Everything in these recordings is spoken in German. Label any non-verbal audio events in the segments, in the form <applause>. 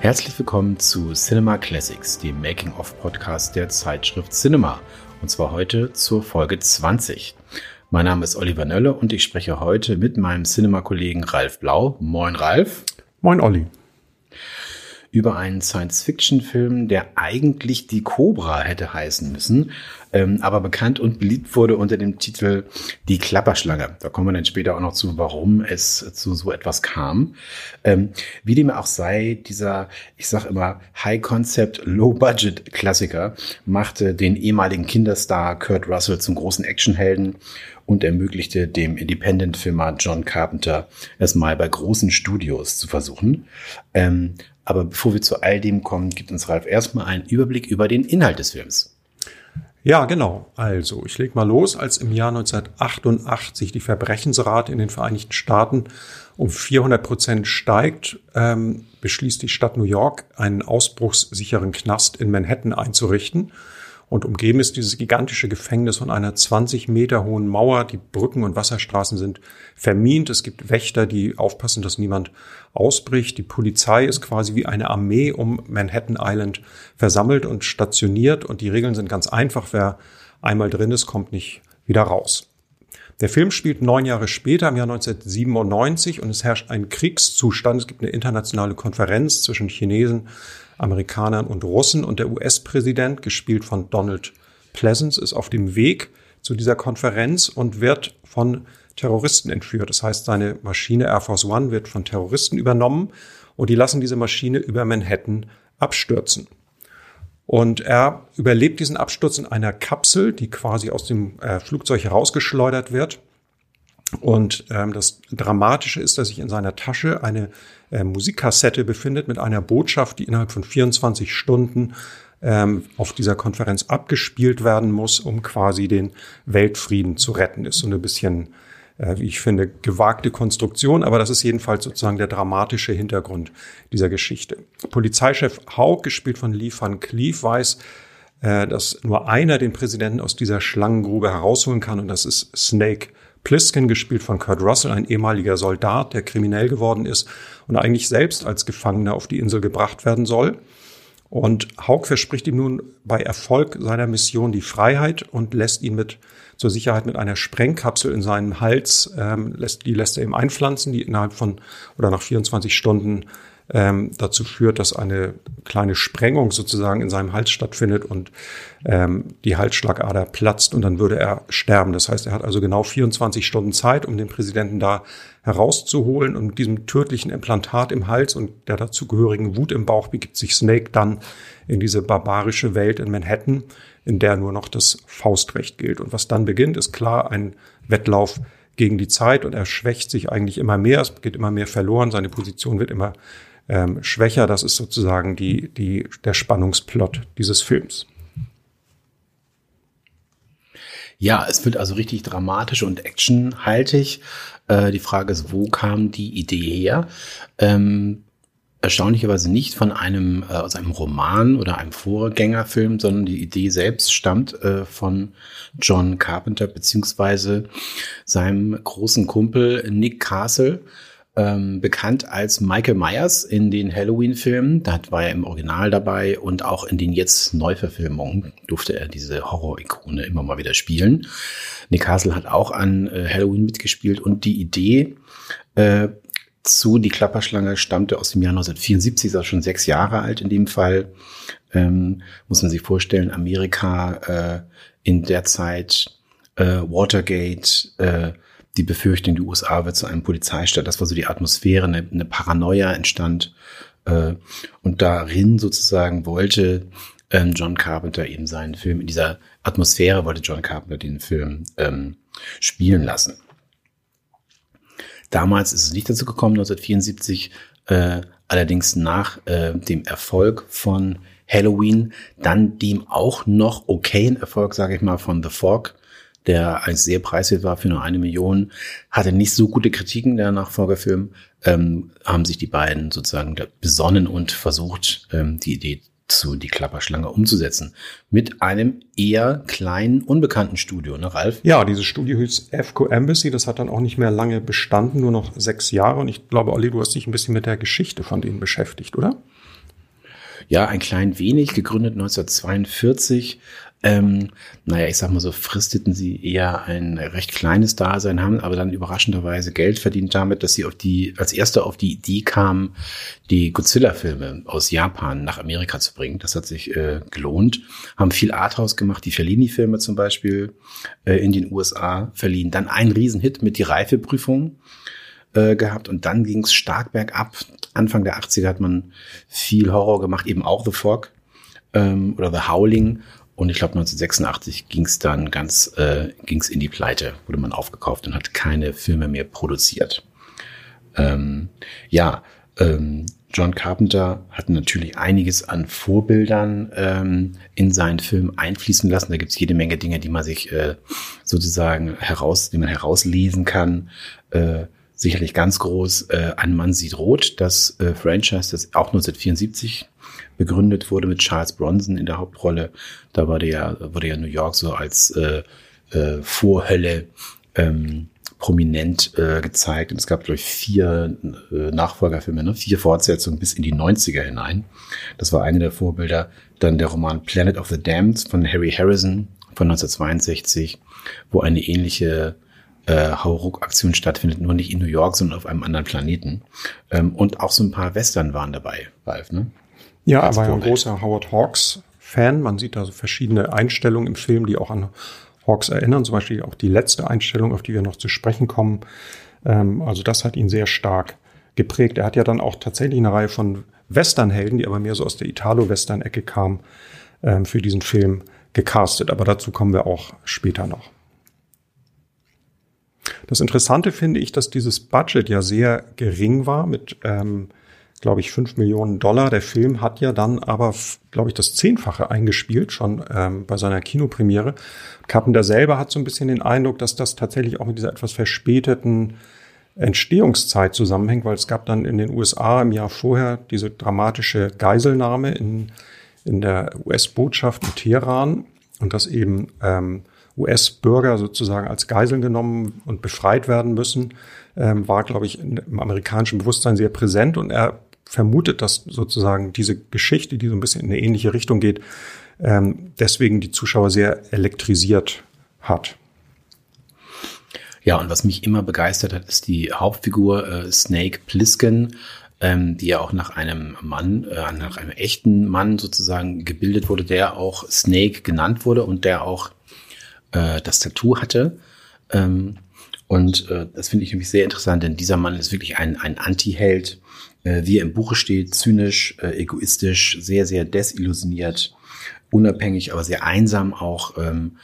Herzlich willkommen zu Cinema Classics, dem Making-of-Podcast der Zeitschrift Cinema. Und zwar heute zur Folge 20. Mein Name ist Oliver Nölle und ich spreche heute mit meinem Cinema-Kollegen Ralf Blau. Moin Ralf. Moin Olli über einen Science-Fiction-Film, der eigentlich Die Cobra hätte heißen müssen, ähm, aber bekannt und beliebt wurde unter dem Titel Die Klapperschlange. Da kommen wir dann später auch noch zu, warum es zu so etwas kam. Ähm, wie dem auch sei, dieser, ich sag immer, High-Concept, Low-Budget-Klassiker machte den ehemaligen Kinderstar Kurt Russell zum großen Actionhelden und ermöglichte dem Independent-Filmer John Carpenter es mal bei großen Studios zu versuchen. Ähm, aber bevor wir zu all dem kommen, gibt uns Ralf erstmal einen Überblick über den Inhalt des Films. Ja, genau. Also, ich leg mal los. Als im Jahr 1988 die Verbrechensrate in den Vereinigten Staaten um 400 Prozent steigt, ähm, beschließt die Stadt New York, einen ausbruchssicheren Knast in Manhattan einzurichten. Und umgeben ist dieses gigantische Gefängnis von einer 20 Meter hohen Mauer. Die Brücken und Wasserstraßen sind vermint. Es gibt Wächter, die aufpassen, dass niemand ausbricht. Die Polizei ist quasi wie eine Armee um Manhattan Island versammelt und stationiert. Und die Regeln sind ganz einfach. Wer einmal drin ist, kommt nicht wieder raus. Der Film spielt neun Jahre später, im Jahr 1997, und es herrscht ein Kriegszustand. Es gibt eine internationale Konferenz zwischen Chinesen, Amerikanern und Russen. Und der US-Präsident, gespielt von Donald Pleasance, ist auf dem Weg zu dieser Konferenz und wird von Terroristen entführt. Das heißt, seine Maschine Air Force One wird von Terroristen übernommen und die lassen diese Maschine über Manhattan abstürzen. Und er überlebt diesen Absturz in einer Kapsel, die quasi aus dem äh, Flugzeug herausgeschleudert wird. Und ähm, das Dramatische ist, dass sich in seiner Tasche eine äh, Musikkassette befindet mit einer Botschaft, die innerhalb von 24 Stunden ähm, auf dieser Konferenz abgespielt werden muss, um quasi den Weltfrieden zu retten. Ist so ein bisschen äh, wie ich finde, gewagte Konstruktion, aber das ist jedenfalls sozusagen der dramatische Hintergrund dieser Geschichte. Polizeichef Haug, gespielt von Lee van Cleef, weiß, äh, dass nur einer den Präsidenten aus dieser Schlangengrube herausholen kann und das ist Snake Plissken, gespielt von Kurt Russell, ein ehemaliger Soldat, der kriminell geworden ist und eigentlich selbst als Gefangener auf die Insel gebracht werden soll. Und Haug verspricht ihm nun bei Erfolg seiner Mission die Freiheit und lässt ihn mit zur Sicherheit mit einer Sprengkapsel in seinen Hals, ähm, lässt, die lässt er ihm einpflanzen, die innerhalb von oder nach 24 Stunden ähm, dazu führt, dass eine kleine Sprengung sozusagen in seinem Hals stattfindet und ähm, die Halsschlagader platzt und dann würde er sterben. Das heißt, er hat also genau 24 Stunden Zeit, um den Präsidenten da herauszuholen und mit diesem tödlichen Implantat im Hals und der dazugehörigen Wut im Bauch begibt sich Snake dann in diese barbarische Welt in Manhattan in der nur noch das Faustrecht gilt. Und was dann beginnt, ist klar ein Wettlauf gegen die Zeit und er schwächt sich eigentlich immer mehr, es geht immer mehr verloren, seine Position wird immer ähm, schwächer. Das ist sozusagen die, die, der Spannungsplot dieses Films. Ja, es wird also richtig dramatisch und actionhaltig. Äh, die Frage ist, wo kam die Idee her? Ähm, erstaunlicherweise nicht von einem, äh, aus einem Roman oder einem Vorgängerfilm, sondern die Idee selbst stammt äh, von John Carpenter beziehungsweise seinem großen Kumpel Nick Castle, ähm, bekannt als Michael Myers in den Halloween-Filmen. Da war er im Original dabei und auch in den jetzt Neuverfilmungen durfte er diese Horror-Ikone immer mal wieder spielen. Nick Castle hat auch an äh, Halloween mitgespielt und die Idee äh, zu Die Klapperschlange stammte aus dem Jahr 1974, ist auch schon sechs Jahre alt in dem Fall. Ähm, muss man sich vorstellen, Amerika äh, in der Zeit äh, Watergate, äh, die Befürchtung, die USA wird zu einem Polizeistaat. Das war so die Atmosphäre, eine, eine Paranoia entstand. Äh, und darin sozusagen wollte ähm, John Carpenter eben seinen Film, in dieser Atmosphäre wollte John Carpenter den Film ähm, spielen lassen. Damals ist es nicht dazu gekommen, 1974, äh, allerdings nach äh, dem Erfolg von Halloween, dann dem auch noch okayen Erfolg, sage ich mal, von The Fog, der ein sehr preiswert war für nur eine Million, hatte nicht so gute Kritiken, der Nachfolgerfilm, ähm, haben sich die beiden sozusagen besonnen und versucht, ähm, die Idee zu Die Klapperschlange umzusetzen. Mit einem eher kleinen, unbekannten Studio, ne, Ralf? Ja, dieses Studio hieß FCO Embassy. Das hat dann auch nicht mehr lange bestanden, nur noch sechs Jahre. Und ich glaube, Olli, du hast dich ein bisschen mit der Geschichte von denen beschäftigt, oder? Ja, ein klein wenig, gegründet 1942. Ähm, naja, ich sag mal so, fristeten sie eher ein recht kleines Dasein, haben aber dann überraschenderweise Geld verdient damit, dass sie auf die, als erste auf die Idee kamen, die Godzilla-Filme aus Japan nach Amerika zu bringen. Das hat sich äh, gelohnt. Haben viel Arthouse gemacht, die Fellini-Filme zum Beispiel äh, in den USA verliehen. Dann ein Riesenhit mit die Reifeprüfung äh, gehabt und dann ging es stark bergab. Anfang der 80er hat man viel Horror gemacht, eben auch The Fog ähm, oder The Howling und ich glaube 1986 ging es dann ganz, äh, ging in die Pleite, wurde man aufgekauft und hat keine Filme mehr produziert. Ähm, ja, ähm, John Carpenter hat natürlich einiges an Vorbildern ähm, in seinen Film einfließen lassen. Da gibt es jede Menge Dinge, die man sich äh, sozusagen heraus, die man herauslesen kann. Äh, sicherlich ganz groß äh, Ein Mann sieht rot, das äh, Franchise, das auch 1974 begründet wurde mit Charles Bronson in der Hauptrolle. Da wurde ja, wurde ja New York so als äh, äh, Vorhölle ähm, prominent äh, gezeigt. Und es gab, glaube ich, vier äh, Nachfolgerfilme, ne? vier Fortsetzungen bis in die 90er hinein. Das war eine der Vorbilder. Dann der Roman Planet of the Damned von Harry Harrison von 1962, wo eine ähnliche äh, Hauruck-Aktion stattfindet, nur nicht in New York, sondern auf einem anderen Planeten. Ähm, und auch so ein paar Western waren dabei, Ralf, ne? Ja, er war ja ein großer Howard Hawks-Fan. Man sieht da so verschiedene Einstellungen im Film, die auch an Hawks erinnern. Zum Beispiel auch die letzte Einstellung, auf die wir noch zu sprechen kommen. Ähm, also das hat ihn sehr stark geprägt. Er hat ja dann auch tatsächlich eine Reihe von Westernhelden, die aber mehr so aus der Italo-Western-Ecke kamen, ähm, für diesen Film gecastet. Aber dazu kommen wir auch später noch. Das Interessante finde ich, dass dieses Budget ja sehr gering war mit ähm, glaube ich, fünf Millionen Dollar. Der Film hat ja dann aber, glaube ich, das Zehnfache eingespielt, schon ähm, bei seiner Kinopremiere. Carpenter selber hat so ein bisschen den Eindruck, dass das tatsächlich auch mit dieser etwas verspäteten Entstehungszeit zusammenhängt, weil es gab dann in den USA im Jahr vorher diese dramatische Geiselnahme in, in der US-Botschaft in Teheran und dass eben ähm, US-Bürger sozusagen als Geiseln genommen und befreit werden müssen, ähm, war, glaube ich, im amerikanischen Bewusstsein sehr präsent und er vermutet, dass sozusagen diese Geschichte, die so ein bisschen in eine ähnliche Richtung geht, ähm, deswegen die Zuschauer sehr elektrisiert hat. Ja, und was mich immer begeistert hat, ist die Hauptfigur äh, Snake Plissken, ähm, die ja auch nach einem Mann, äh, nach einem echten Mann sozusagen gebildet wurde, der auch Snake genannt wurde und der auch äh, das Tattoo hatte. Ähm, und äh, das finde ich nämlich sehr interessant, denn dieser Mann ist wirklich ein, ein Anti-Held, äh, wie er im Buche steht, zynisch, äh, egoistisch, sehr, sehr desillusioniert, unabhängig, aber sehr einsam auch. Ähm,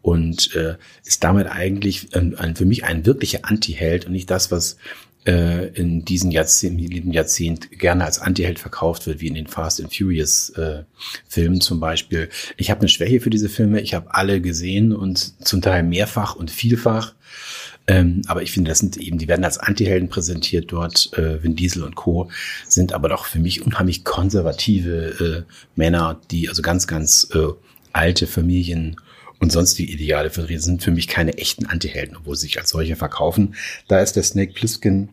und äh, ist damit eigentlich für mich ein wirklicher Anti-Held und nicht das, was in diesem Jahrzehnt, in diesem Jahrzehnt gerne als Anti-Held verkauft wird, wie in den Fast and Furious Filmen zum Beispiel. Ich habe eine Schwäche für diese Filme. Ich habe alle gesehen und zum Teil mehrfach und vielfach. Ähm, aber ich finde, das sind eben, die werden als Antihelden präsentiert dort, äh, Vin Diesel und Co., sind aber doch für mich unheimlich konservative äh, Männer, die also ganz, ganz äh, alte Familien und sonst die Ideale vertreten, sind für mich keine echten Antihelden, obwohl sie sich als solche verkaufen. Da ist der Snake Plissken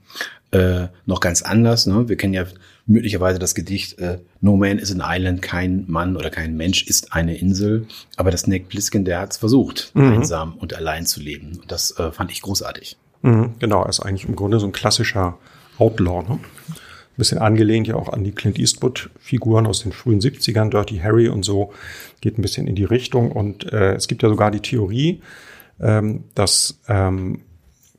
äh, noch ganz anders. Ne? Wir kennen ja möglicherweise das Gedicht äh, No Man is an Island, kein Mann oder kein Mensch ist eine Insel. Aber das Nick Plissken, der hat es versucht, mhm. einsam und allein zu leben. Und das äh, fand ich großartig. Mhm, genau, er ist eigentlich im Grunde so ein klassischer Outlaw. Ne? Ein bisschen angelehnt ja auch an die Clint Eastwood-Figuren aus den frühen 70ern, Dirty Harry und so. Geht ein bisschen in die Richtung. Und äh, es gibt ja sogar die Theorie, ähm, dass ähm,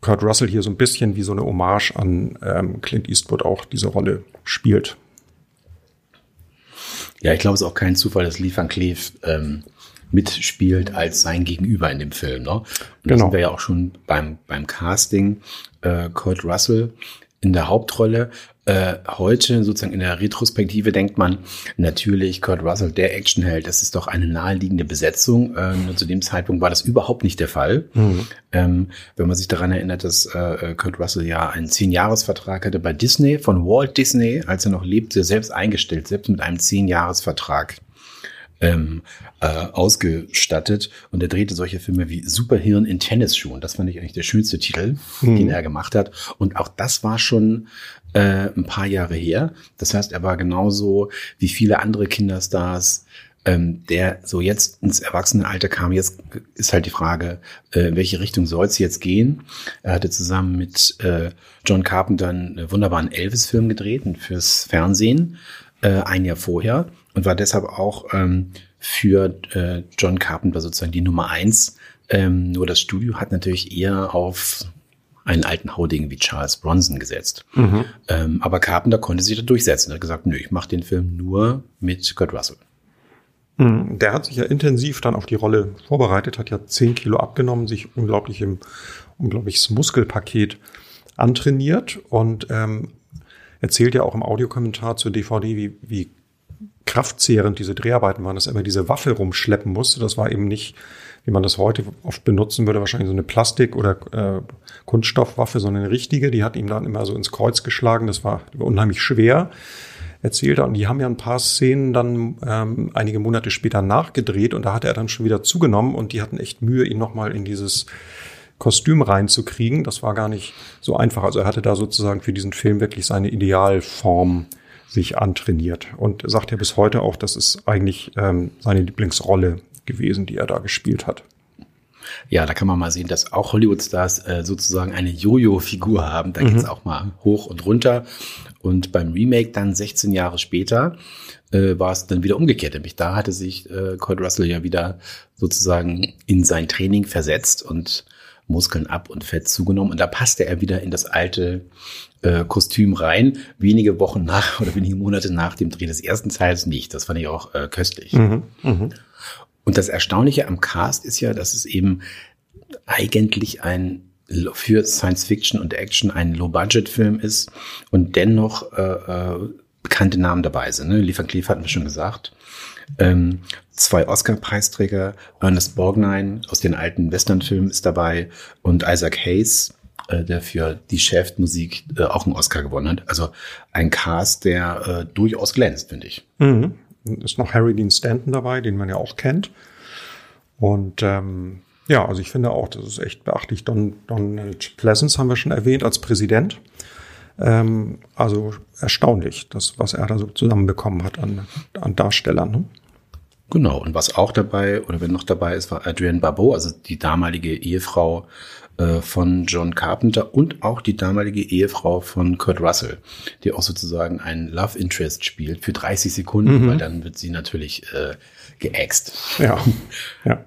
Kurt Russell hier so ein bisschen wie so eine Hommage an ähm, Clint Eastwood auch diese Rolle spielt. Ja, ich glaube, es ist auch kein Zufall, dass Lee Van Cleef ähm, mitspielt als sein Gegenüber in dem Film. Ne? Und genau. da sind wir ja auch schon beim, beim Casting. Äh, Kurt Russell in der Hauptrolle. Äh, heute sozusagen in der Retrospektive denkt man natürlich Kurt Russell, der Actionheld, das ist doch eine naheliegende Besetzung. Ähm, zu dem Zeitpunkt war das überhaupt nicht der Fall. Mhm. Ähm, wenn man sich daran erinnert, dass äh, Kurt Russell ja einen Zehn-Jahres-Vertrag hatte bei Disney, von Walt Disney, als er noch lebte, selbst eingestellt, selbst mit einem Zehn-Jahres-Vertrag ähm, äh, ausgestattet und er drehte solche Filme wie Superhirn in Tennisschuhen. Das fand ich eigentlich der schönste Titel, mhm. den er gemacht hat. Und auch das war schon äh, ein paar Jahre her. Das heißt, er war genauso wie viele andere Kinderstars ähm, der so jetzt ins Erwachsenenalter kam. Jetzt ist halt die Frage, äh, in welche Richtung soll es jetzt gehen? Er hatte zusammen mit äh, John Carpenter einen wunderbaren Elvis-Film gedreht fürs Fernsehen äh, ein Jahr vorher und war deshalb auch ähm, für äh, John Carpenter sozusagen die Nummer eins. Ähm, nur das Studio hat natürlich eher auf einen alten Hauding wie Charles Bronson gesetzt. Mhm. Ähm, aber Carpenter konnte sich da durchsetzen. Er hat gesagt, nö, ich mache den Film nur mit Kurt Russell. Hm, der hat sich ja intensiv dann auf die Rolle vorbereitet, hat ja zehn Kilo abgenommen, sich unglaublich im unglaubliches Muskelpaket antrainiert und ähm, erzählt ja auch im Audiokommentar zur DVD, wie, wie kraftzehrend diese Dreharbeiten waren, dass er immer diese Waffe rumschleppen musste. Das war eben nicht, wie man das heute oft benutzen würde, wahrscheinlich so eine Plastik- oder äh, Kunststoffwaffe, sondern eine richtige. Die hat ihm dann immer so ins Kreuz geschlagen. Das war unheimlich schwer erzählt hat. Und die haben ja ein paar Szenen dann ähm, einige Monate später nachgedreht und da hat er dann schon wieder zugenommen und die hatten echt Mühe, ihn nochmal in dieses Kostüm reinzukriegen. Das war gar nicht so einfach. Also er hatte da sozusagen für diesen Film wirklich seine Idealform sich antrainiert und sagt ja bis heute auch, das ist eigentlich ähm, seine Lieblingsrolle gewesen, die er da gespielt hat. Ja, da kann man mal sehen, dass auch Hollywood-Stars äh, sozusagen eine Jojo-Figur haben. Da mhm. geht's auch mal hoch und runter. Und beim Remake dann 16 Jahre später äh, war es dann wieder umgekehrt. Nämlich da hatte sich äh, Kurt Russell ja wieder sozusagen in sein Training versetzt und Muskeln ab und Fett zugenommen. Und da passte er wieder in das alte äh, Kostüm rein. Wenige Wochen nach <laughs> oder wenige Monate nach dem Dreh des ersten Teils nicht. Das fand ich auch äh, köstlich. Mhm, mh. Und das Erstaunliche am Cast ist ja, dass es eben eigentlich ein für Science Fiction und Action ein Low-Budget-Film ist und dennoch äh, äh, bekannte Namen dabei sind. Ne? Van Cleef hatten wir schon gesagt. Ähm, zwei Oscar-Preisträger, Ernest Borgnine aus den alten Western-Filmen ist dabei und Isaac Hayes, äh, der für die Shaft-Musik äh, auch einen Oscar gewonnen hat. Also ein Cast, der äh, durchaus glänzt, finde ich. Mhm. Ist noch Harry Dean Stanton dabei, den man ja auch kennt. Und ähm, ja, also ich finde auch, das ist echt beachtlich. Don, Donald Pleasance haben wir schon erwähnt als Präsident. Ähm, also erstaunlich, das, was er da so zusammenbekommen hat an, an Darstellern. Ne? Genau, und was auch dabei, oder wenn noch dabei ist, war Adrienne Barbeau, also die damalige Ehefrau äh, von John Carpenter und auch die damalige Ehefrau von Kurt Russell, die auch sozusagen ein Love Interest spielt für 30 Sekunden, mhm. weil dann wird sie natürlich äh, geäxt. Ja, ja.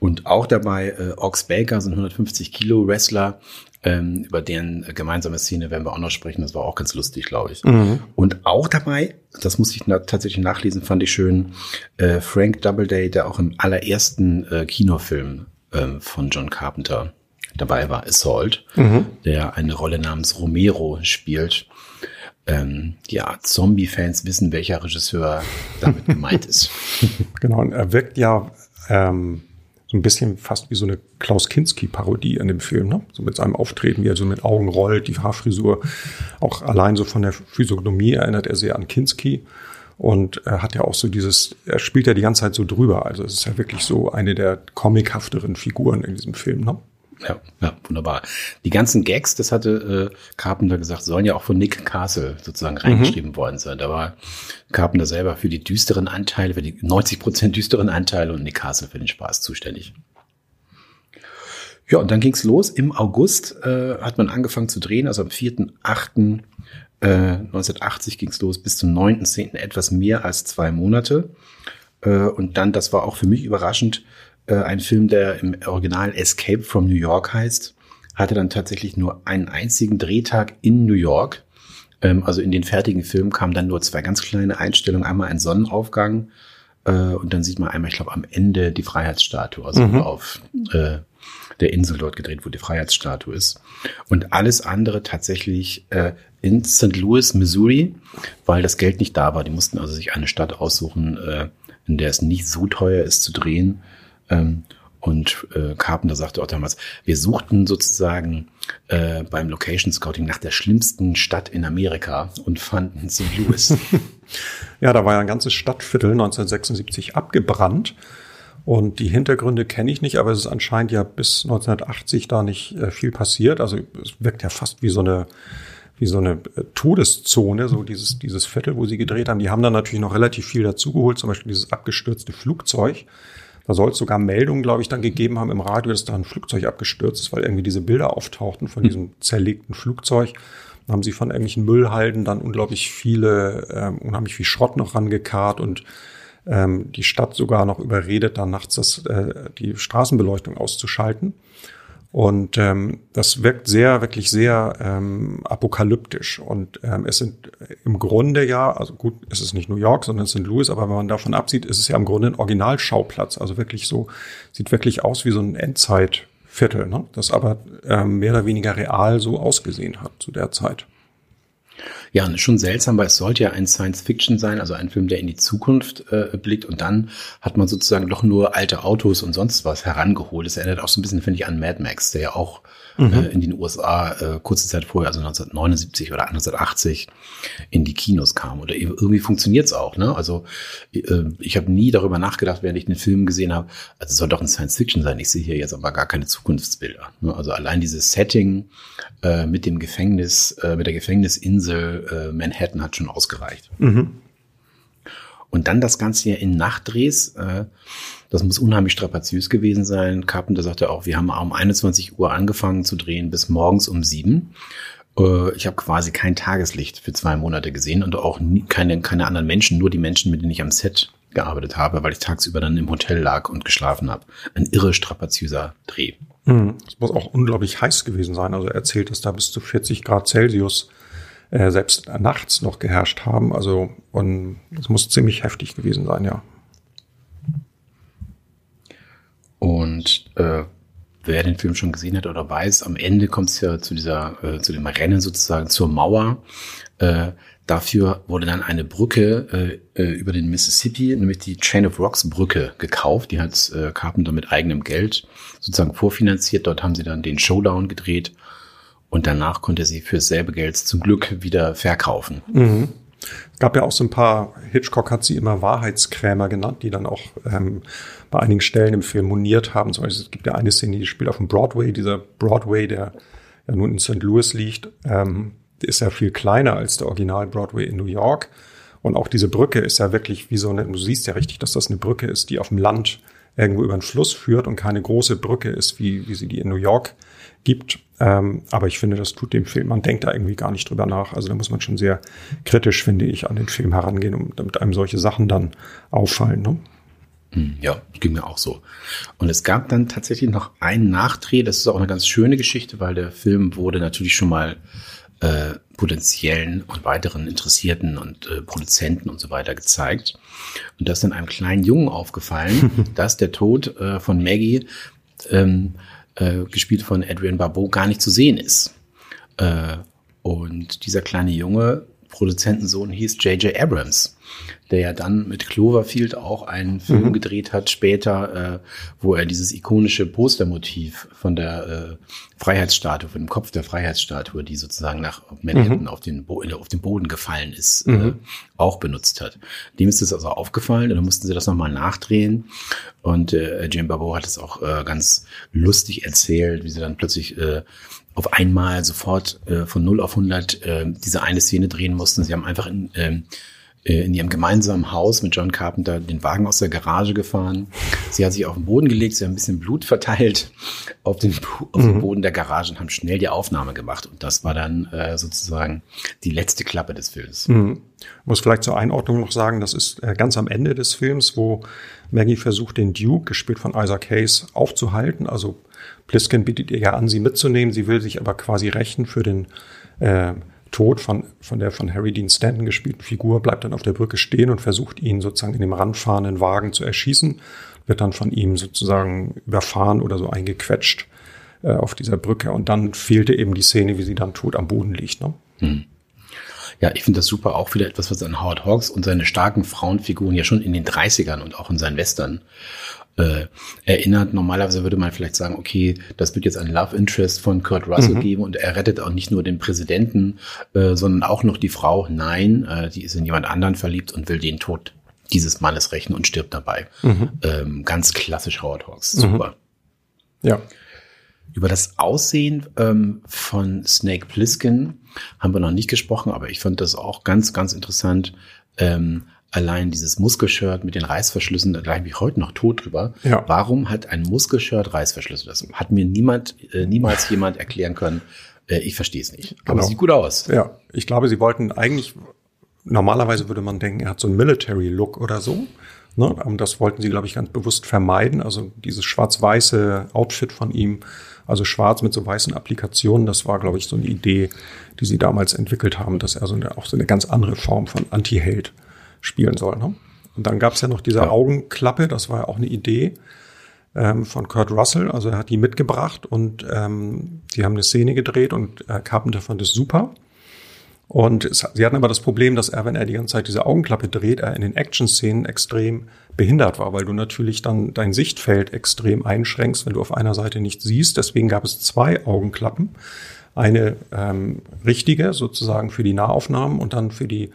Und auch dabei äh, Ox Baker, so ein 150 Kilo Wrestler, ähm, über deren gemeinsame Szene werden wir auch noch sprechen. Das war auch ganz lustig, glaube ich. Mhm. Und auch dabei, das muss ich na tatsächlich nachlesen, fand ich schön, äh, Frank Doubleday, der auch im allerersten äh, Kinofilm äh, von John Carpenter dabei war, Assault, mhm. der eine Rolle namens Romero spielt. Ähm, ja, Zombie-Fans wissen, welcher Regisseur damit <laughs> gemeint ist. Genau, und er wirkt ja ähm, so ein bisschen fast wie so eine Klaus Kinski-Parodie in dem Film, ne? So mit seinem Auftreten, wie er so mit Augen rollt, die Haarfrisur. Auch allein so von der Physiognomie erinnert er sehr an Kinski. Und er hat ja auch so dieses, er spielt ja die ganze Zeit so drüber. Also es ist ja wirklich so eine der comichafteren Figuren in diesem Film, ne? Ja, ja, wunderbar. Die ganzen Gags, das hatte äh, Carpenter gesagt, sollen ja auch von Nick Castle sozusagen reingeschrieben mhm. worden sein. Da war Carpenter selber für die düsteren Anteile, für die 90 Prozent düsteren Anteile und Nick Castle für den Spaß zuständig. Ja, und dann ging's los. Im August äh, hat man angefangen zu drehen, also am 4.8. Äh, 1980 ging's los, bis zum 9.10. etwas mehr als zwei Monate. Äh, und dann, das war auch für mich überraschend, äh, ein Film, der im Original Escape from New York heißt, hatte dann tatsächlich nur einen einzigen Drehtag in New York. Ähm, also in den fertigen Filmen kamen dann nur zwei ganz kleine Einstellungen. Einmal ein Sonnenaufgang äh, und dann sieht man einmal, ich glaube, am Ende die Freiheitsstatue, also mhm. auf äh, der Insel dort gedreht, wo die Freiheitsstatue ist. Und alles andere tatsächlich äh, in St. Louis, Missouri, weil das Geld nicht da war. Die mussten also sich eine Stadt aussuchen, äh, in der es nicht so teuer ist zu drehen. Ähm, Und äh, Carpenter sagte auch damals, wir suchten sozusagen äh, beim Location Scouting nach der schlimmsten Stadt in Amerika und fanden St. Louis. <laughs> ja, da war ja ein ganzes Stadtviertel 1976 abgebrannt. Und die Hintergründe kenne ich nicht, aber es ist anscheinend ja bis 1980 da nicht äh, viel passiert. Also es wirkt ja fast wie so eine wie so eine äh, Todeszone, so dieses, dieses Viertel, wo sie gedreht haben. Die haben dann natürlich noch relativ viel dazugeholt, zum Beispiel dieses abgestürzte Flugzeug. Da soll es sogar Meldungen, glaube ich, dann gegeben haben im Radio, dass da ein Flugzeug abgestürzt ist, weil irgendwie diese Bilder auftauchten von diesem zerlegten Flugzeug. Dann haben sie von irgendwelchen Müllhalden dann unglaublich viele, ähm, unheimlich viel Schrott noch rangekarrt und ähm, die Stadt sogar noch überredet, dann nachts das, äh, die Straßenbeleuchtung auszuschalten. Und ähm, das wirkt sehr, wirklich sehr ähm, apokalyptisch. Und ähm, es sind im Grunde ja, also gut, es ist nicht New York, sondern es sind Louis, aber wenn man davon absieht, ist es ja im Grunde ein Originalschauplatz. Also wirklich so, sieht wirklich aus wie so ein Endzeitviertel, ne? das aber ähm, mehr oder weniger real so ausgesehen hat zu der Zeit. Ja, schon seltsam, weil es sollte ja ein Science-Fiction sein, also ein Film, der in die Zukunft äh, blickt. Und dann hat man sozusagen doch nur alte Autos und sonst was herangeholt. Das erinnert auch so ein bisschen, finde ich, an Mad Max, der ja auch mhm. äh, in den USA äh, kurze Zeit vorher, also 1979 oder 1980, in die Kinos kam. Oder irgendwie funktioniert es auch. Ne? Also äh, ich habe nie darüber nachgedacht, während ich den Film gesehen habe, also es soll doch ein Science-Fiction sein. Ich sehe hier jetzt aber gar keine Zukunftsbilder. Ne? Also allein dieses Setting äh, mit dem Gefängnis, äh, mit der Gefängnisinsel äh, Manhattan hat schon ausgereicht. Mhm. Und dann das Ganze hier in Nachtdrehs. Äh, das muss unheimlich strapaziös gewesen sein. Carpenter sagte auch, wir haben um 21 Uhr angefangen zu drehen bis morgens um sieben. Äh, ich habe quasi kein Tageslicht für zwei Monate gesehen und auch nie, keine, keine anderen Menschen, nur die Menschen, mit denen ich am Set gearbeitet habe, weil ich tagsüber dann im Hotel lag und geschlafen habe. Ein irre strapaziöser Dreh. Mhm. Es muss auch unglaublich heiß gewesen sein. Also er erzählt, dass da bis zu 40 Grad Celsius äh, selbst nachts noch geherrscht haben. Also und es muss ziemlich heftig gewesen sein, ja. Und äh, wer den Film schon gesehen hat oder weiß, am Ende kommt es ja zu dieser, äh, zu dem Rennen sozusagen zur Mauer. Äh, dafür wurde dann eine Brücke äh, äh, über den Mississippi, nämlich die Chain of Rocks Brücke, gekauft. Die hat äh, Carpenter mit eigenem Geld sozusagen vorfinanziert. Dort haben sie dann den Showdown gedreht und danach konnte sie für dasselbe Geld zum Glück wieder verkaufen. Mhm. Es gab ja auch so ein paar, Hitchcock hat sie immer Wahrheitskrämer genannt, die dann auch ähm, bei einigen Stellen im Film moniert haben. Zum Beispiel, es gibt ja eine Szene, die spielt auf dem Broadway, dieser Broadway, der ja nun in St. Louis liegt, ähm, ist ja viel kleiner als der Original Broadway in New York. Und auch diese Brücke ist ja wirklich wie so eine, du siehst ja richtig, dass das eine Brücke ist, die auf dem Land irgendwo über den Fluss führt und keine große Brücke ist, wie, wie sie die in New York gibt. Ähm, aber ich finde, das tut dem Film, man denkt da irgendwie gar nicht drüber nach. Also da muss man schon sehr kritisch, finde ich, an den Film herangehen, um, damit einem solche Sachen dann auffallen. Ne? Hm, ja, ging mir auch so. Und es gab dann tatsächlich noch einen Nachdreh. Das ist auch eine ganz schöne Geschichte, weil der Film wurde natürlich schon mal äh, potenziellen und weiteren Interessierten und äh, Produzenten und so weiter gezeigt. Und das ist dann einem kleinen Jungen aufgefallen, <laughs> dass der Tod äh, von Maggie, ähm, äh, gespielt von Adrian Barbeau, gar nicht zu sehen ist. Äh, und dieser kleine Junge, Produzentensohn, hieß J.J. Abrams der ja dann mit Cloverfield auch einen Film mhm. gedreht hat, später, äh, wo er dieses ikonische Postermotiv von der äh, Freiheitsstatue, von dem Kopf der Freiheitsstatue, die sozusagen nach Manhattan mhm. auf, den auf den Boden gefallen ist, äh, mhm. äh, auch benutzt hat. Dem ist es also aufgefallen und dann mussten sie das nochmal nachdrehen. Und äh, Jim Barbeau hat es auch äh, ganz lustig erzählt, wie sie dann plötzlich äh, auf einmal sofort äh, von 0 auf 100 äh, diese eine Szene drehen mussten. Sie haben einfach in, äh, äh, in ihrem gemeinsamen Haus mit John Carpenter den Wagen aus der Garage gefahren. Sie hat sich auf den Boden gelegt, sie hat ein bisschen Blut verteilt auf den, auf den mhm. Boden der Garage und haben schnell die Aufnahme gemacht. Und das war dann äh, sozusagen die letzte Klappe des Films. Mhm. Muss vielleicht zur Einordnung noch sagen, das ist äh, ganz am Ende des Films, wo Maggie versucht, den Duke, gespielt von Isaac Hayes, aufzuhalten. Also Pliskin bietet ihr ja an, sie mitzunehmen. Sie will sich aber quasi rächen für den äh, Tod von, von der von Harry Dean Stanton gespielten Figur, bleibt dann auf der Brücke stehen und versucht ihn sozusagen in dem ranfahrenden Wagen zu erschießen, wird dann von ihm sozusagen überfahren oder so eingequetscht äh, auf dieser Brücke. Und dann fehlte eben die Szene, wie sie dann tot am Boden liegt. Ne? Hm. Ja, ich finde das super. Auch wieder etwas, was an Howard Hawks und seine starken Frauenfiguren ja schon in den 30ern und auch in seinen Western äh, erinnert. Normalerweise würde man vielleicht sagen, okay, das wird jetzt ein Love Interest von Kurt Russell mhm. geben und er rettet auch nicht nur den Präsidenten, äh, sondern auch noch die Frau. Nein, äh, die ist in jemand anderen verliebt und will den Tod dieses Mannes rächen und stirbt dabei. Mhm. Ähm, ganz klassisch Howard Hawks. Mhm. Super. Mhm. Ja. Über das Aussehen ähm, von Snake Plissken haben wir noch nicht gesprochen, aber ich fand das auch ganz, ganz interessant. Ähm, allein dieses Muskelshirt mit den Reißverschlüssen, da gleich ich heute noch tot drüber. Ja. Warum hat ein Muskelshirt Reißverschlüsse? Das hat mir niemand, äh, niemals jemand erklären können. Äh, ich verstehe es nicht. Aber genau. sieht gut aus. Ja, ich glaube, sie wollten eigentlich, normalerweise würde man denken, er hat so einen Military-Look oder so. Ne? Und das wollten sie, glaube ich, ganz bewusst vermeiden. Also dieses schwarz-weiße Outfit von ihm, also schwarz mit so weißen Applikationen, das war, glaube ich, so eine Idee, die sie damals entwickelt haben, dass er so eine, auch so eine ganz andere Form von Anti-Held spielen soll. Ne? Und dann gab es ja noch diese ja. Augenklappe, das war ja auch eine Idee ähm, von Kurt Russell. Also er hat die mitgebracht und ähm, die haben eine Szene gedreht und äh, Carpenter fand es super. Und es, sie hatten aber das Problem, dass er, wenn er die ganze Zeit diese Augenklappe dreht, er in den Action-Szenen extrem behindert war, weil du natürlich dann dein Sichtfeld extrem einschränkst, wenn du auf einer Seite nichts siehst. Deswegen gab es zwei Augenklappen. Eine ähm, richtige sozusagen für die Nahaufnahmen und dann für die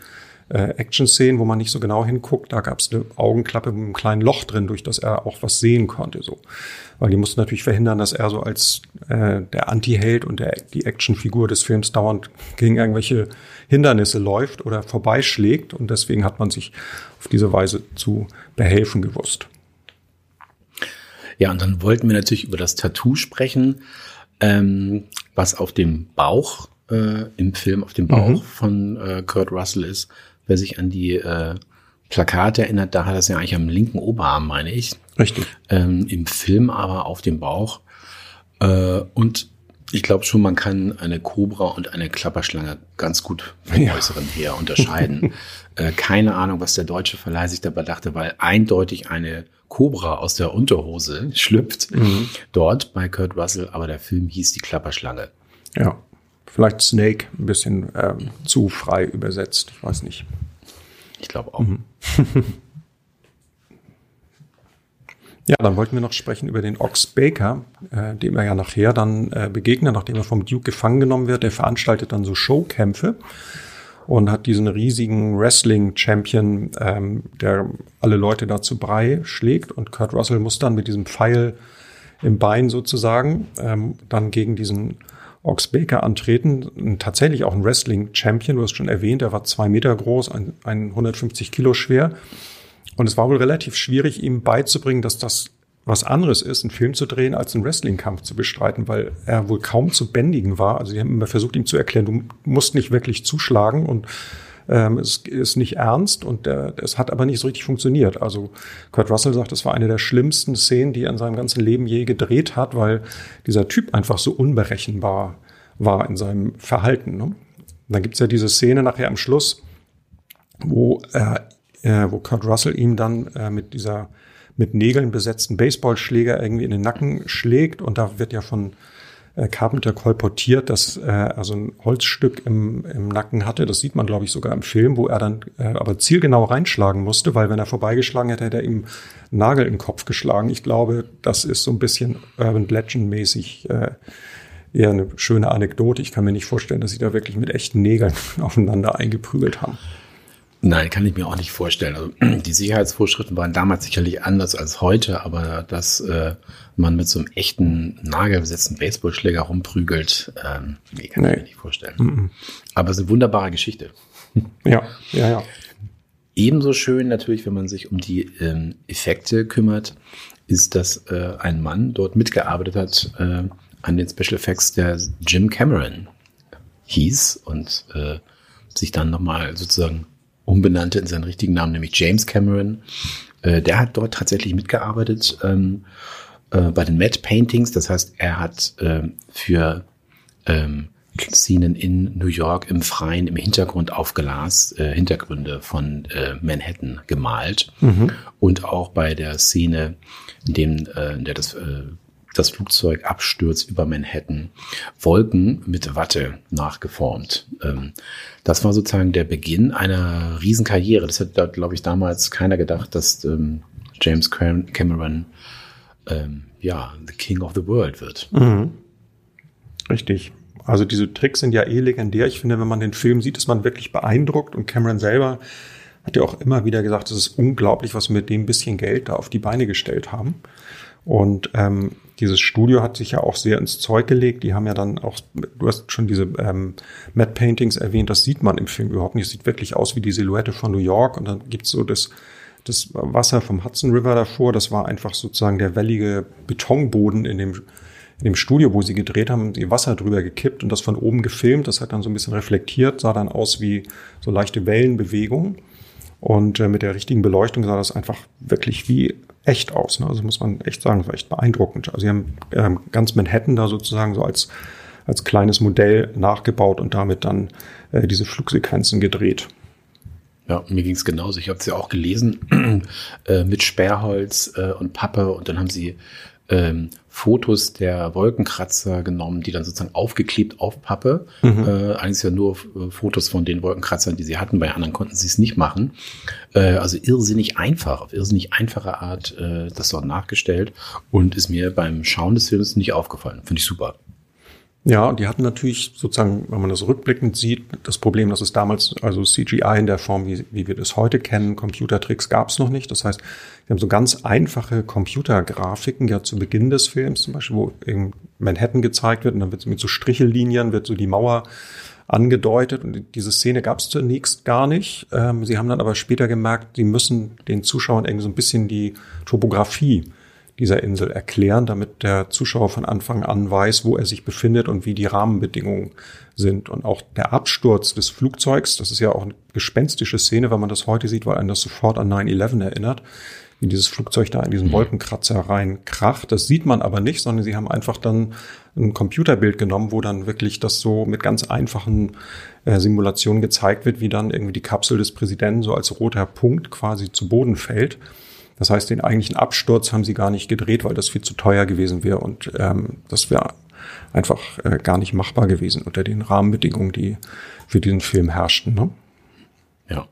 äh, Action-Szenen, wo man nicht so genau hinguckt, da gab es eine Augenklappe mit einem kleinen Loch drin, durch das er auch was sehen konnte. So, weil die mussten natürlich verhindern, dass er so als äh, der Anti-Held und der, die Actionfigur des Films dauernd gegen irgendwelche Hindernisse läuft oder vorbeischlägt. Und deswegen hat man sich auf diese Weise zu behelfen gewusst. Ja, und dann wollten wir natürlich über das Tattoo sprechen, ähm, was auf dem Bauch äh, im Film, auf dem Bauch mhm. von äh, Kurt Russell ist. Wer sich an die äh, Plakate erinnert, da hat er es ja eigentlich am linken Oberarm, meine ich. Richtig. Ähm, Im Film aber auf dem Bauch. Äh, und ich glaube schon, man kann eine Kobra und eine Klapperschlange ganz gut vom ja. Äußeren her unterscheiden. <laughs> äh, keine Ahnung, was der deutsche Verleih sich dabei dachte, weil eindeutig eine Kobra aus der Unterhose schlüpft mhm. dort bei Kurt Russell, aber der Film hieß die Klapperschlange. Ja. Vielleicht Snake ein bisschen ähm, zu frei übersetzt. Ich weiß nicht. Ich glaube auch. Mhm. <laughs> ja, dann wollten wir noch sprechen über den Ox Baker, äh, dem er ja nachher dann äh, begegnet, nachdem er vom Duke gefangen genommen wird. Der veranstaltet dann so Showkämpfe und hat diesen riesigen Wrestling-Champion, ähm, der alle Leute dazu Brei schlägt. Und Kurt Russell muss dann mit diesem Pfeil im Bein sozusagen ähm, dann gegen diesen Ox Baker antreten. Tatsächlich auch ein Wrestling-Champion, du hast schon erwähnt, er war zwei Meter groß, ein, ein 150 Kilo schwer. Und es war wohl relativ schwierig, ihm beizubringen, dass das was anderes ist, einen Film zu drehen, als einen Wrestling-Kampf zu bestreiten, weil er wohl kaum zu bändigen war. Also sie haben immer versucht, ihm zu erklären, du musst nicht wirklich zuschlagen und ähm, es ist nicht ernst und es hat aber nicht so richtig funktioniert. Also Kurt Russell sagt, es war eine der schlimmsten Szenen, die er in seinem ganzen Leben je gedreht hat, weil dieser Typ einfach so unberechenbar war in seinem Verhalten. Ne? Dann gibt's ja diese Szene nachher am Schluss, wo, er, äh, wo Kurt Russell ihm dann äh, mit dieser mit Nägeln besetzten Baseballschläger irgendwie in den Nacken schlägt und da wird ja von äh, Carpenter kolportiert, dass er also ein Holzstück im, im Nacken hatte. Das sieht man, glaube ich, sogar im Film, wo er dann äh, aber zielgenau reinschlagen musste, weil wenn er vorbeigeschlagen hätte, hätte er ihm Nagel in den Kopf geschlagen. Ich glaube, das ist so ein bisschen Urban Legend mäßig äh, eher eine schöne Anekdote. Ich kann mir nicht vorstellen, dass sie da wirklich mit echten Nägeln <laughs> aufeinander eingeprügelt haben. Nein, kann ich mir auch nicht vorstellen. Also, <clears throat> die Sicherheitsvorschriften waren damals sicherlich anders als heute, aber dass äh, man mit so einem echten nagelbesetzten Baseballschläger rumprügelt, ähm, nee, kann nee. ich mir nicht vorstellen. -mm. Aber es ist eine wunderbare Geschichte. <laughs> Ja, ja, ja. Ebenso schön natürlich, wenn man sich um die ähm, Effekte kümmert, ist, dass äh, ein Mann dort mitgearbeitet hat äh, an den Special Effects, der Jim Cameron hieß und äh, sich dann nochmal sozusagen umbenannte in seinen richtigen Namen, nämlich James Cameron. Äh, der hat dort tatsächlich mitgearbeitet ähm, äh, bei den Matte Paintings. Das heißt, er hat äh, für ähm, Szenen in New York im Freien im Hintergrund aufgelast, äh, Hintergründe von äh, Manhattan gemalt. Mhm. Und auch bei der Szene, in dem äh, in der das äh, das Flugzeug abstürzt über Manhattan, Wolken mit Watte nachgeformt. Ähm, das war sozusagen der Beginn einer Riesenkarriere. Das hat, glaube ich, damals keiner gedacht, dass ähm, James Cameron ähm, ja the King of the World wird. Mhm. Richtig. Also diese Tricks sind ja eh legendär. Ich finde, wenn man den Film sieht, ist man wirklich beeindruckt. Und Cameron selber hat ja auch immer wieder gesagt, es ist unglaublich, was wir mit dem bisschen Geld da auf die Beine gestellt haben. Und ähm, dieses Studio hat sich ja auch sehr ins Zeug gelegt. Die haben ja dann auch, du hast schon diese ähm, Matte Paintings erwähnt, das sieht man im Film überhaupt nicht. Es sieht wirklich aus wie die Silhouette von New York. Und dann gibt's so das, das Wasser vom Hudson River davor. Das war einfach sozusagen der wellige Betonboden in dem in dem Studio, wo sie gedreht haben, die Wasser drüber gekippt und das von oben gefilmt. Das hat dann so ein bisschen reflektiert, sah dann aus wie so leichte Wellenbewegungen. Und äh, mit der richtigen Beleuchtung sah das einfach wirklich wie echt aus. Ne? Also muss man echt sagen, das war echt beeindruckend. Also sie haben ähm, ganz Manhattan da sozusagen so als, als kleines Modell nachgebaut und damit dann äh, diese Flugsequenzen gedreht. Ja, mir ging es genauso. Ich habe es ja auch gelesen <clears throat> äh, mit Sperrholz äh, und Pappe und dann haben sie ähm, Fotos der Wolkenkratzer genommen, die dann sozusagen aufgeklebt auf Pappe. Mhm. Äh, eigentlich ja nur äh, Fotos von den Wolkenkratzern, die sie hatten. Bei anderen konnten sie es nicht machen. Äh, also irrsinnig einfach, auf irrsinnig einfache Art äh, das dort nachgestellt und ist mir beim Schauen des Films nicht aufgefallen. Finde ich super. Ja, und die hatten natürlich sozusagen, wenn man das rückblickend sieht, das Problem, dass es damals, also CGI in der Form, wie, wie wir das heute kennen, Computertricks gab es noch nicht. Das heißt, wir haben so ganz einfache Computergrafiken, ja zu Beginn des Films zum Beispiel, wo eben Manhattan gezeigt wird und dann wird mit so Strichellinien, wird so die Mauer angedeutet und diese Szene gab es zunächst gar nicht. Ähm, sie haben dann aber später gemerkt, sie müssen den Zuschauern irgendwie so ein bisschen die Topografie dieser Insel erklären, damit der Zuschauer von Anfang an weiß, wo er sich befindet und wie die Rahmenbedingungen sind. Und auch der Absturz des Flugzeugs, das ist ja auch eine gespenstische Szene, wenn man das heute sieht, weil einen das sofort an 9-11 erinnert, wie dieses Flugzeug da in diesen mhm. Wolkenkratzer rein kracht. Das sieht man aber nicht, sondern sie haben einfach dann ein Computerbild genommen, wo dann wirklich das so mit ganz einfachen äh, Simulationen gezeigt wird, wie dann irgendwie die Kapsel des Präsidenten so als roter Punkt quasi zu Boden fällt. Das heißt, den eigentlichen Absturz haben sie gar nicht gedreht, weil das viel zu teuer gewesen wäre und ähm, das wäre einfach äh, gar nicht machbar gewesen unter den Rahmenbedingungen, die für diesen Film herrschten. Ne? Ja.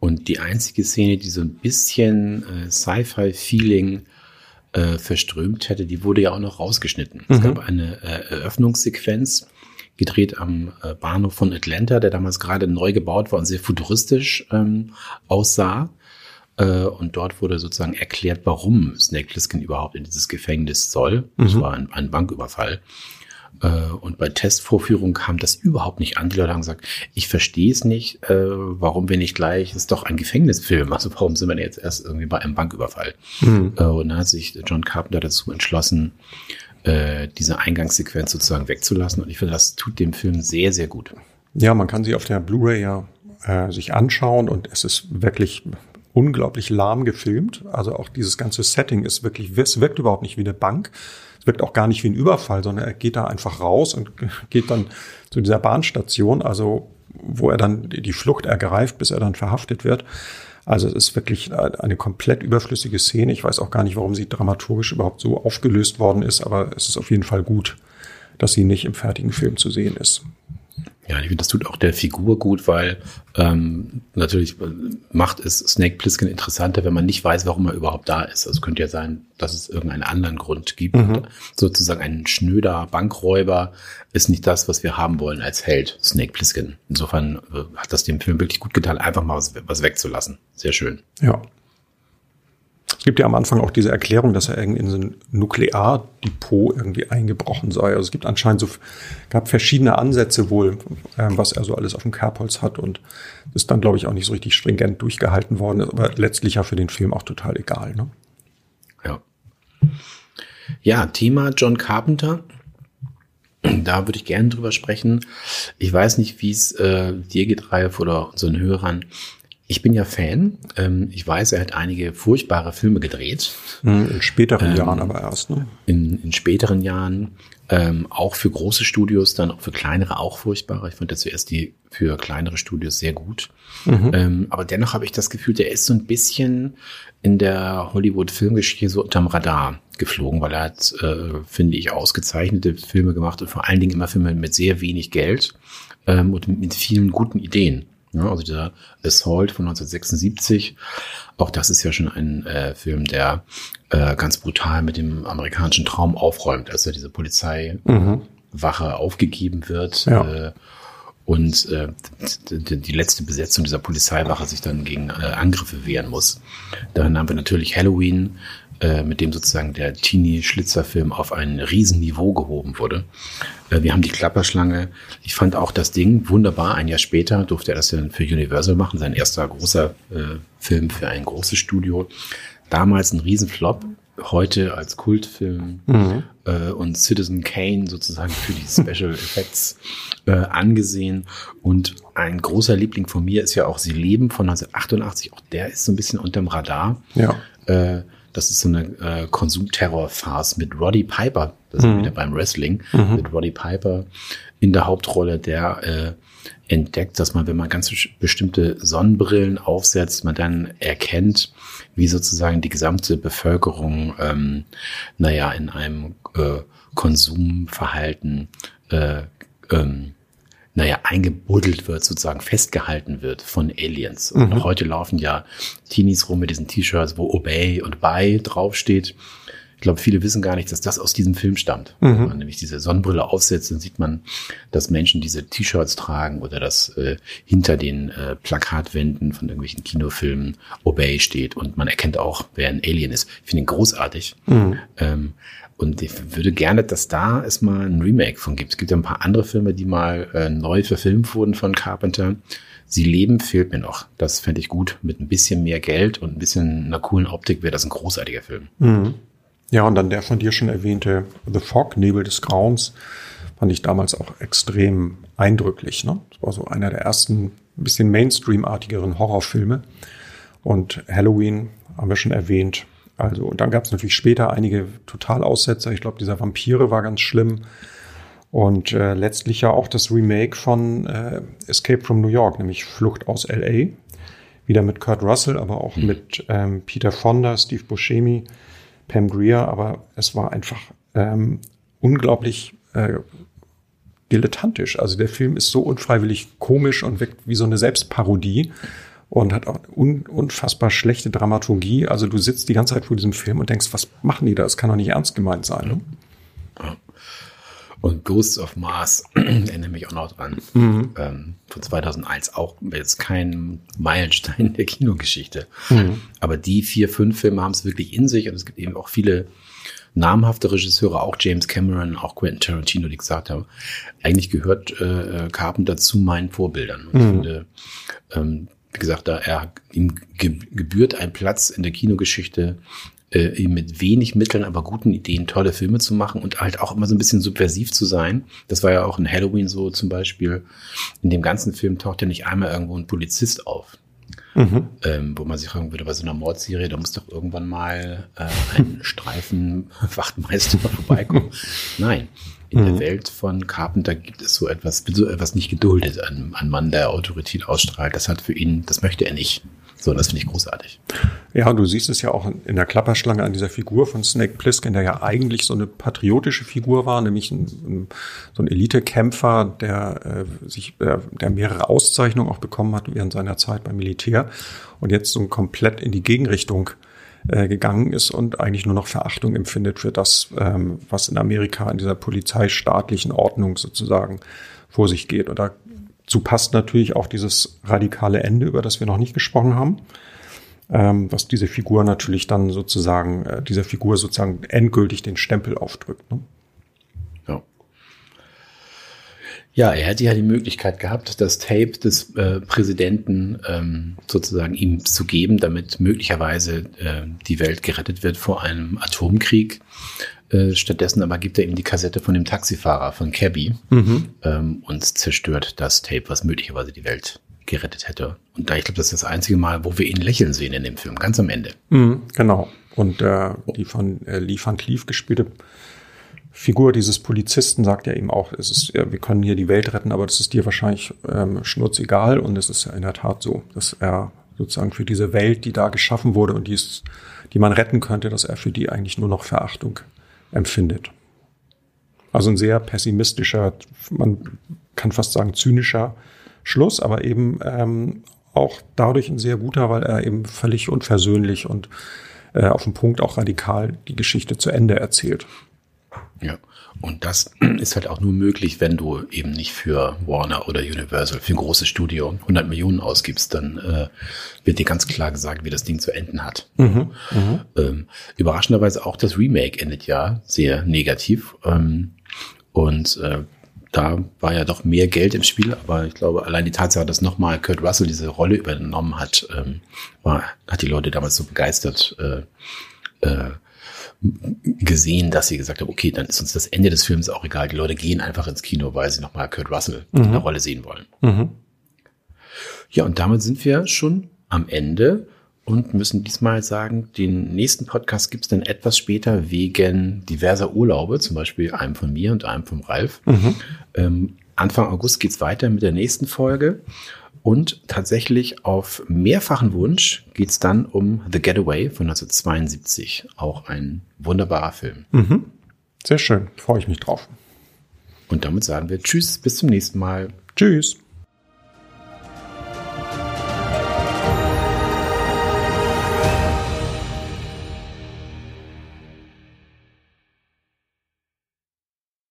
Und die einzige Szene, die so ein bisschen äh, Sci-Fi-Feeling äh, verströmt hätte, die wurde ja auch noch rausgeschnitten. Mhm. Es gab eine äh, Eröffnungssequenz, gedreht am äh, Bahnhof von Atlanta, der damals gerade neu gebaut war und sehr futuristisch ähm, aussah. Äh, und dort wurde sozusagen erklärt, warum Snake Plissken überhaupt in dieses Gefängnis soll. Mhm. Das war ein, ein Banküberfall. Äh, und bei Testvorführungen kam das überhaupt nicht an. Die Leute haben gesagt, ich verstehe es nicht, äh, warum wir nicht gleich, es ist doch ein Gefängnisfilm, also warum sind wir jetzt erst irgendwie bei einem Banküberfall? Mhm. und dann hat sich John Carpenter dazu entschlossen, diese Eingangssequenz sozusagen wegzulassen. Und ich finde, das tut dem Film sehr, sehr gut. Ja, man kann sie auf der Blu-ray ja äh, sich anschauen und es ist wirklich unglaublich lahm gefilmt. Also auch dieses ganze Setting ist wirklich, es wirkt überhaupt nicht wie eine Bank. Es wirkt auch gar nicht wie ein Überfall, sondern er geht da einfach raus und <laughs> geht dann zu dieser Bahnstation, also wo er dann die Flucht ergreift, bis er dann verhaftet wird. Also es ist wirklich eine komplett überflüssige Szene. Ich weiß auch gar nicht, warum sie dramaturgisch überhaupt so aufgelöst worden ist, aber es ist auf jeden Fall gut, dass sie nicht im fertigen Film zu sehen ist. Ja, ich finde, das tut auch der Figur gut, weil ähm, natürlich äh, macht es Snake Plissken interessanter, wenn man nicht weiß, warum er überhaupt da ist. Also es könnte ja sein, dass es irgendeinen anderen Grund gibt. Mhm. Sozusagen ein schnöder Bankräuber ist nicht das, was wir haben wollen als Held, Snake Plissken. Insofern äh, hat das dem Film wirklich gut getan, einfach mal was, was wegzulassen. Sehr schön. Ja. Es gibt ja am Anfang auch diese Erklärung, dass er irgendwie in so ein Nukleardepot irgendwie eingebrochen sei. Also es gibt anscheinend so, gab verschiedene Ansätze wohl, äh, was er so alles auf dem Kerbholz hat und ist dann, glaube ich, auch nicht so richtig stringent durchgehalten worden, aber letztlich ja für den Film auch total egal. Ne? Ja. Ja, Thema John Carpenter. Da würde ich gerne drüber sprechen. Ich weiß nicht, wie es äh, dir geht, Ralf, oder unseren Hörern. Ich bin ja Fan. Ähm, ich weiß, er hat einige furchtbare Filme gedreht. Hm, in späteren ähm, Jahren aber erst, ne? In, in späteren Jahren. Ähm, auch für große Studios, dann auch für kleinere auch furchtbare. Ich fand ja zuerst die für kleinere Studios sehr gut. Mhm. Ähm, aber dennoch habe ich das Gefühl, der ist so ein bisschen in der Hollywood-Filmgeschichte so unterm Radar geflogen, weil er hat, äh, finde ich, ausgezeichnete Filme gemacht und vor allen Dingen immer Filme mit sehr wenig Geld ähm, und mit vielen guten Ideen. Ja, also dieser Assault von 1976. Auch das ist ja schon ein äh, Film, der äh, ganz brutal mit dem amerikanischen Traum aufräumt, als ja diese Polizeiwache mhm. aufgegeben wird. Ja. Äh, und äh, die, letzte Besetzung dieser Polizeiwache sich dann gegen äh, Angriffe wehren muss. Dann haben wir natürlich Halloween, mit dem sozusagen der Teenie-Schlitzerfilm auf ein Riesenniveau gehoben wurde. Äh, wir haben die Klapperschlange. Ich fand auch das Ding wunderbar. Ein Jahr später durfte er das dann für Universal machen, sein erster großer äh, Film für ein großes Studio. Damals ein Riesenflop, heute als Kultfilm mhm. äh, und Citizen Kane sozusagen für die Special <laughs> Effects äh, angesehen. Und ein großer Liebling von mir ist ja auch Sie leben von 1988. Auch der ist so ein bisschen unterm Radar. Ja. Äh, das ist so eine äh, Konsumterror-Farce mit Roddy Piper. Das mhm. sind wieder beim Wrestling. Mhm. Mit Roddy Piper in der Hauptrolle, der äh, entdeckt, dass man, wenn man ganz bestimmte Sonnenbrillen aufsetzt, man dann erkennt, wie sozusagen die gesamte Bevölkerung, ähm, naja, in einem äh, Konsumverhalten äh, ähm, naja, eingebuddelt wird, sozusagen festgehalten wird von Aliens. Und mhm. heute laufen ja Teenies rum mit diesen T-Shirts, wo Obey und Buy draufsteht. Ich glaube, viele wissen gar nicht, dass das aus diesem Film stammt. Mhm. Wenn man nämlich diese Sonnenbrille aufsetzt, dann sieht man, dass Menschen diese T-Shirts tragen oder dass äh, hinter den äh, Plakatwänden von irgendwelchen Kinofilmen Obey steht und man erkennt auch, wer ein Alien ist. Ich finde ihn großartig. Mhm. Ähm, und ich würde gerne, dass da es mal ein Remake von gibt. Es gibt ja ein paar andere Filme, die mal äh, neu verfilmt wurden von Carpenter. Sie leben fehlt mir noch. Das fände ich gut. Mit ein bisschen mehr Geld und ein bisschen einer coolen Optik wäre das ein großartiger Film. Mhm. Ja, und dann der von dir schon erwähnte The Fog, Nebel des Grauens, fand ich damals auch extrem eindrücklich. Ne? Das war so einer der ersten, ein bisschen Mainstream-artigeren Horrorfilme. Und Halloween haben wir schon erwähnt, also, und dann gab es natürlich später einige Totalaussetzer. Ich glaube, dieser Vampire war ganz schlimm. Und äh, letztlich ja auch das Remake von äh, Escape from New York, nämlich Flucht aus LA. Wieder mit Kurt Russell, aber auch mhm. mit ähm, Peter Fonda, Steve Buscemi, Pam Greer. Aber es war einfach ähm, unglaublich äh, dilettantisch. Also der Film ist so unfreiwillig komisch und wirkt wie so eine Selbstparodie und hat auch un unfassbar schlechte Dramaturgie. Also du sitzt die ganze Zeit vor diesem Film und denkst, was machen die da? Das kann doch nicht ernst gemeint sein. Ne? Ja. Und Ghosts of Mars <clears throat> erinnere mich auch noch dran. Mhm. Ähm, von 2001 auch jetzt kein Meilenstein der Kinogeschichte. Mhm. Aber die vier, fünf Filme haben es wirklich in sich und es gibt eben auch viele namhafte Regisseure, auch James Cameron, auch Quentin Tarantino, die gesagt haben, eigentlich gehört äh, Carpenter zu meinen Vorbildern. Und mhm. ich finde, ähm, wie gesagt, da er ihm gebührt ein Platz in der Kinogeschichte, äh, mit wenig Mitteln, aber guten Ideen tolle Filme zu machen und halt auch immer so ein bisschen subversiv zu sein. Das war ja auch in Halloween so zum Beispiel. In dem ganzen Film taucht ja nicht einmal irgendwo ein Polizist auf. Mhm. Ähm, wo man sich fragen würde, bei so einer Mordserie, da muss doch irgendwann mal äh, ein <laughs> Streifenwachtmeister vorbeikommen. <laughs> Nein, in mhm. der Welt von Carpenter gibt es so etwas, so etwas nicht geduldet, ein, ein Mann, der Autorität ausstrahlt. Das hat für ihn, das möchte er nicht. So, das finde ich großartig. Ja, du siehst es ja auch in der Klapperschlange an dieser Figur von Snake Plissken, der ja eigentlich so eine patriotische Figur war, nämlich ein, ein, so ein Elitekämpfer, der äh, sich, äh, der mehrere Auszeichnungen auch bekommen hat während seiner Zeit beim Militär und jetzt so komplett in die Gegenrichtung äh, gegangen ist und eigentlich nur noch Verachtung empfindet für das, ähm, was in Amerika in dieser polizeistaatlichen Ordnung sozusagen vor sich geht. Und dazu passt natürlich auch dieses radikale Ende, über das wir noch nicht gesprochen haben, ähm, was diese Figur natürlich dann sozusagen, äh, dieser Figur sozusagen endgültig den Stempel aufdrückt. Ne? Ja, er hätte ja die Möglichkeit gehabt, das Tape des äh, Präsidenten ähm, sozusagen ihm zu geben, damit möglicherweise äh, die Welt gerettet wird vor einem Atomkrieg. Äh, stattdessen aber gibt er ihm die Kassette von dem Taxifahrer von Cabby mhm. ähm, und zerstört das Tape, was möglicherweise die Welt gerettet hätte. Und da ich glaube, das ist das einzige Mal, wo wir ihn lächeln sehen in dem Film, ganz am Ende. Mhm, genau. Und äh, die von äh, Lee Van Cleef gespielte Figur dieses Polizisten sagt ja eben auch, es ist, wir können hier die Welt retten, aber das ist dir wahrscheinlich ähm, schnurzegal und es ist ja in der Tat so, dass er sozusagen für diese Welt, die da geschaffen wurde und die, ist, die man retten könnte, dass er für die eigentlich nur noch Verachtung empfindet. Also ein sehr pessimistischer, man kann fast sagen zynischer Schluss, aber eben ähm, auch dadurch ein sehr guter, weil er eben völlig unversöhnlich und äh, auf den Punkt auch radikal die Geschichte zu Ende erzählt. Ja, und das <clears throat> ist halt auch nur möglich, wenn du eben nicht für Warner oder Universal, für ein großes Studio 100 Millionen ausgibst, dann äh, wird dir ganz klar gesagt, wie das Ding zu enden hat. Mhm, ähm, überraschenderweise auch das Remake endet ja sehr negativ. Ähm, und äh, da war ja doch mehr Geld im Spiel, aber ich glaube, allein die Tatsache, dass nochmal Kurt Russell diese Rolle übernommen hat, ähm, war, hat die Leute damals so begeistert äh, äh, gesehen, dass sie gesagt haben, okay, dann ist uns das Ende des Films auch egal. Die Leute gehen einfach ins Kino, weil sie nochmal Kurt Russell mhm. in der Rolle sehen wollen. Mhm. Ja, und damit sind wir schon am Ende und müssen diesmal sagen, den nächsten Podcast gibt es dann etwas später wegen diverser Urlaube, zum Beispiel einem von mir und einem vom Ralf. Mhm. Ähm, Anfang August geht's weiter mit der nächsten Folge. Und tatsächlich auf mehrfachen Wunsch geht's dann um The Getaway von 1972. Auch ein wunderbarer Film. Mhm. Sehr schön, freue ich mich drauf. Und damit sagen wir Tschüss, bis zum nächsten Mal. Tschüss.